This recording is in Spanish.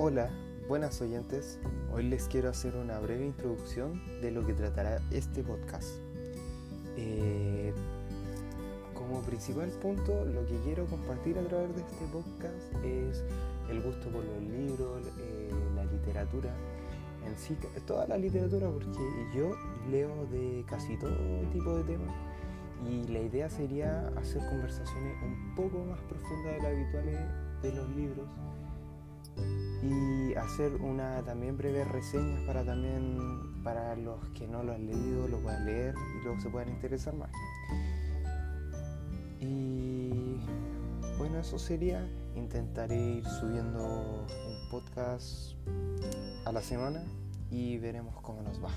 Hola, buenas oyentes. Hoy les quiero hacer una breve introducción de lo que tratará este podcast. Eh, como principal punto, lo que quiero compartir a través de este podcast es el gusto por los libros, eh, la literatura, en sí, toda la literatura, porque yo leo de casi todo tipo de temas y la idea sería hacer conversaciones un poco más profundas de las habituales de los libros y hacer una también breve reseña para también para los que no lo han leído lo puedan leer y luego se puedan interesar más. Y bueno eso sería. Intentaré ir subiendo un podcast a la semana y veremos cómo nos va